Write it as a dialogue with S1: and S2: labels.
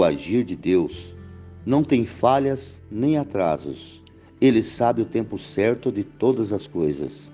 S1: O agir de Deus não tem falhas nem atrasos. Ele sabe o tempo certo de todas as coisas.